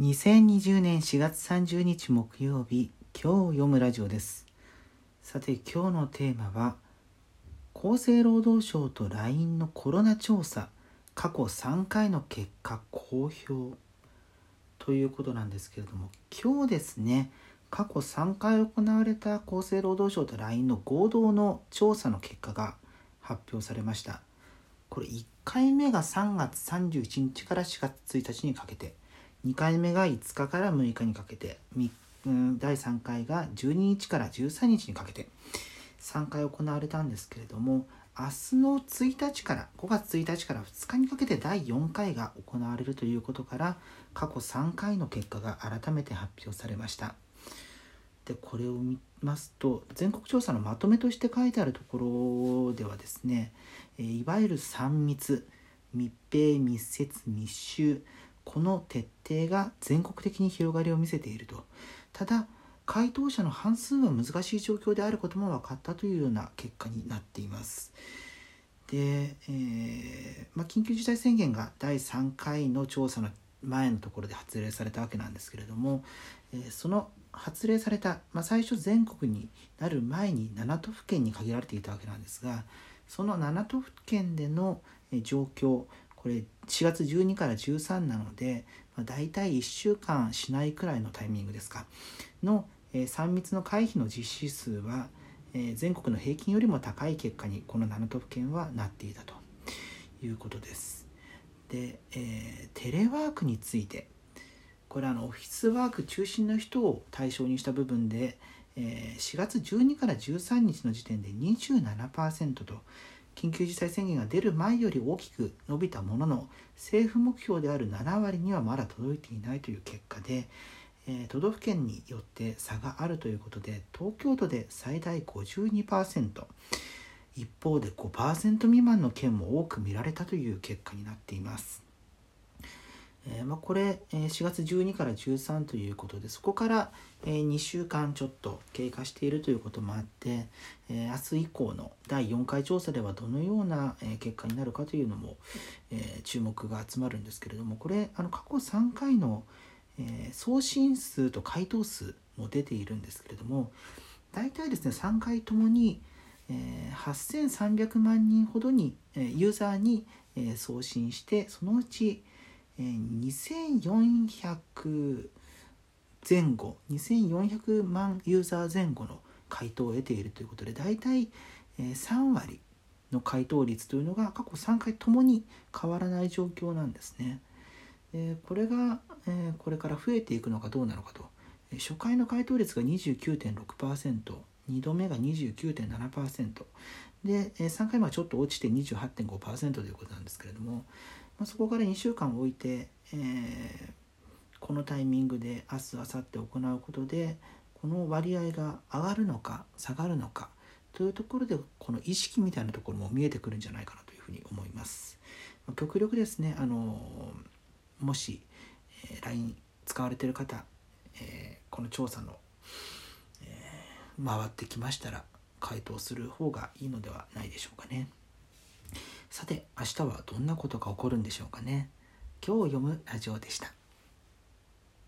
2020年4月30日木曜日今日読むラジオです。さて今日のテーマは厚生労働省と LINE のコロナ調査過去3回の結果公表。ということなんですけれども今日ですね過去3回行われた厚生労働省と LINE の合同の調査の結果が発表されました。これ1回目が3月31日から4月1日にかけて2回目が5日から6日にかけて第3回が12日から13日にかけて3回行われたんですけれども明日の1日から5月1日から2日にかけて第4回が行われるということから過去3回の結果が改めて発表されました。でこれを見ますと全国調査のまとめとして書いてあるところではですねいわゆる3密密閉密接密集この徹底が全国的に広がりを見せていると。ただ回答者の半数は難しい状況であることも分かったというような結果になっています。で、えー、まあ、緊急事態宣言が第3回の調査の前のところで発令されたわけなんですけれども、えー、その発令された、まあ、最初全国になる前に7都府県に限られていたわけなんですがその7都府県での状況これ4月12から13なので、まあ、大体1週間しないくらいのタイミングですかの、えー、3密の回避の実施数は、えー、全国の平均よりも高い結果にこの7都府県はなっていたということです。で、えー、テレワークについてこれあのオフィスワーク中心の人を対象にした部分で、え4月12から13日の時点で27%と緊急事態宣言が出る前より大きく伸びたものの政府目標である7割にはまだ届いていないという結果で、えー、都道府県によって差があるということで東京都で最大52%一方で5%未満の県も多く見られたという結果になっています。まあ、これ、え4月12から13ということでそこから、え2週間ちょっと経過しているということもあって、明日以降の第4回調査ではどのような、結果になるかというのも、注目が集まるんですけれどもこれあの過去3回の、送信数と回答数も出ているんですけれども大体ですね3回ともに、え8300万人ほどに、ユーザーに、送信してそのうち2400前後2400万ユーザー前後の回答を得ているということで大体3割の回答率というのが過去3回ともに変わらない状況なんですね。これがこれから増えていくのかどうなのかと初回の回答率が29.6% 2度目が29.7%で3回はちょっと落ちて28.5%ということなんですけれどもまあ、そこから2週間置いて、えー、このタイミングで明日明後日行うことでこの割合が上がるのか下がるのかというところでこの意識みたいなところも見えてくるんじゃないかなというふうに思います。極力ですねあのもし、えー、LINE 使われてる方、えー、この調査の、回ってきましたら回答する方がいいのではないでしょうかね。さて明日はどんなことが起こるんでしょうかね今日読むラジオでした